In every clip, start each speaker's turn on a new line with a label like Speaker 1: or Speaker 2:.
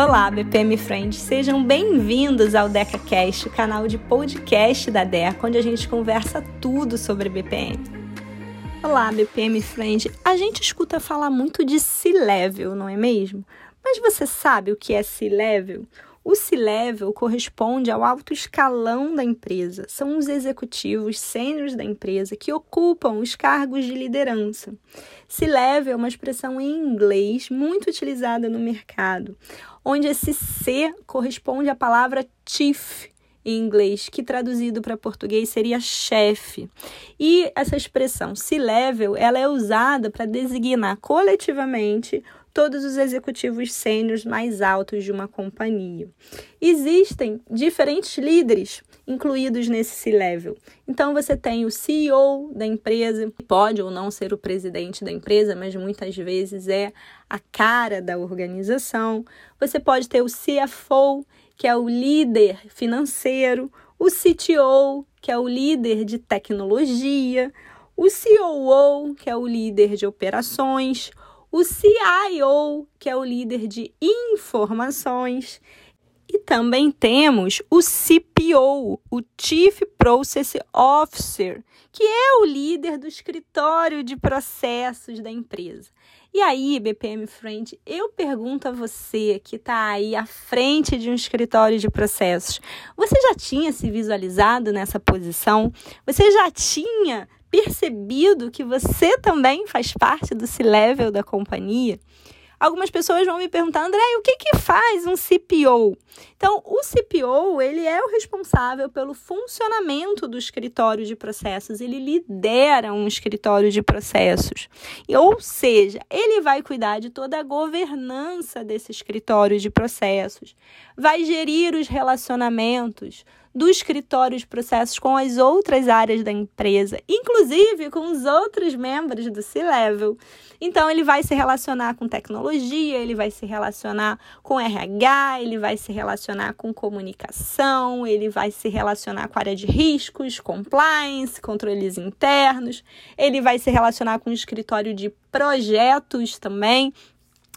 Speaker 1: Olá, BPM Friends, sejam bem-vindos ao DecaCast, o canal de podcast da Deca, onde a gente conversa tudo sobre BPM. Olá, BPM Friend. A gente escuta falar muito de C-Level, não é mesmo? Mas você sabe o que é C-Level? O C-Level corresponde ao alto escalão da empresa. São os executivos sêniores da empresa que ocupam os cargos de liderança. C-Level é uma expressão em inglês muito utilizada no mercado, onde esse C corresponde à palavra chief em inglês, que traduzido para português seria chefe. E essa expressão C-level, ela é usada para designar coletivamente todos os executivos sêniores mais altos de uma companhia. Existem diferentes líderes incluídos nesse C-level. Então você tem o CEO da empresa, pode ou não ser o presidente da empresa, mas muitas vezes é a cara da organização. Você pode ter o CFO, que é o líder financeiro, o CTO, que é o líder de tecnologia, o COO, que é o líder de operações, o CIO, que é o líder de informações, e também temos o CPO, o Chief Process Officer, que é o líder do escritório de processos da empresa. E aí, BPM Friend, eu pergunto a você que está aí à frente de um escritório de processos: você já tinha se visualizado nessa posição? Você já tinha percebido que você também faz parte do C-level da companhia? Algumas pessoas vão me perguntar, André, o que, que faz um CPO? Então, o CPO, ele é o responsável pelo funcionamento do escritório de processos, ele lidera um escritório de processos. Ou seja, ele vai cuidar de toda a governança desse escritório de processos, vai gerir os relacionamentos, do escritório de processos com as outras áreas da empresa, inclusive com os outros membros do C-Level. Então, ele vai se relacionar com tecnologia, ele vai se relacionar com RH, ele vai se relacionar com comunicação, ele vai se relacionar com área de riscos, compliance, controles internos, ele vai se relacionar com o escritório de projetos também,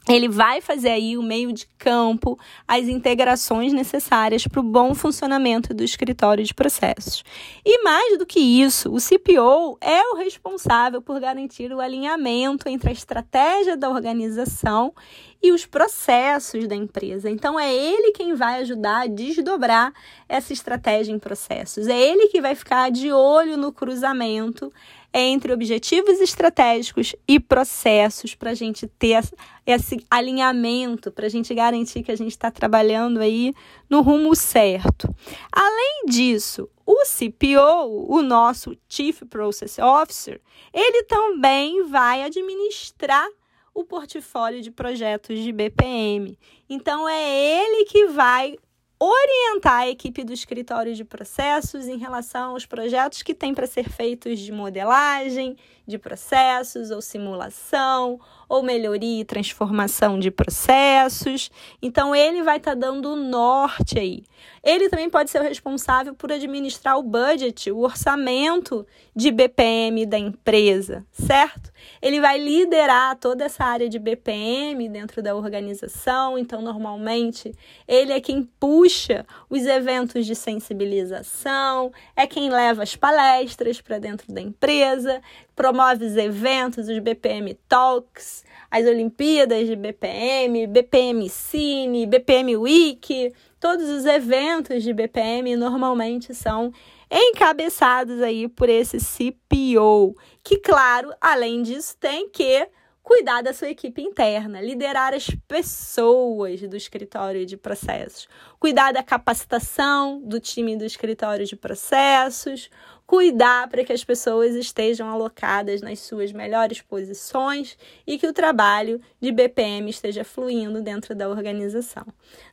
Speaker 1: ele vai fazer aí o meio de campo, as integrações necessárias para o bom funcionamento do escritório de processos. E mais do que isso, o CPO é o responsável por garantir o alinhamento entre a estratégia da organização e os processos da empresa. Então é ele quem vai ajudar a desdobrar essa estratégia em processos. É ele que vai ficar de olho no cruzamento entre objetivos estratégicos e processos para a gente ter esse alinhamento, para a gente garantir que a gente está trabalhando aí no rumo certo. Além disso, o CPO, o nosso Chief Process Officer, ele também vai administrar o portfólio de projetos de BPM. Então é ele que vai orientar a equipe do escritório de processos em relação aos projetos que têm para ser feitos de modelagem, de processos ou simulação, ou melhoria e transformação de processos. Então, ele vai estar tá dando o norte aí. Ele também pode ser o responsável por administrar o budget, o orçamento de BPM da empresa, certo? Ele vai liderar toda essa área de BPM dentro da organização. Então, normalmente, ele é quem puxa os eventos de sensibilização, é quem leva as palestras para dentro da empresa, promove os eventos, os BPM Talks, as Olimpíadas de BPM, BPM Cine, BPM Week, todos os eventos de BPM normalmente são encabeçados aí por esse CPO, que claro, além disso tem que cuidar da sua equipe interna, liderar as pessoas do escritório de processos, cuidar da capacitação do time do escritório de processos, cuidar para que as pessoas estejam alocadas nas suas melhores posições e que o trabalho de BPM esteja fluindo dentro da organização.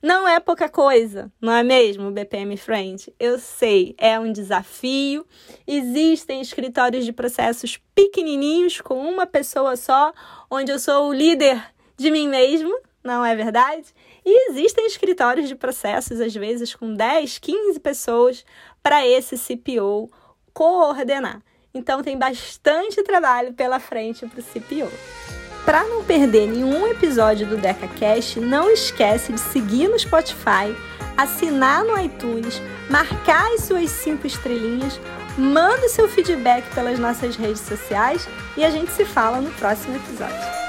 Speaker 1: Não é pouca coisa, não é mesmo, BPM Friend? Eu sei, é um desafio. Existem escritórios de processos pequenininhos com uma pessoa só, onde eu sou o líder de mim mesmo, não é verdade? E existem escritórios de processos, às vezes, com 10, 15 pessoas para esse CPO coordenar. Então tem bastante trabalho pela frente para o CPO. Para não perder nenhum episódio do DecaCast, não esquece de seguir no Spotify, assinar no iTunes, marcar as suas cinco estrelinhas, manda seu feedback pelas nossas redes sociais e a gente se fala no próximo episódio.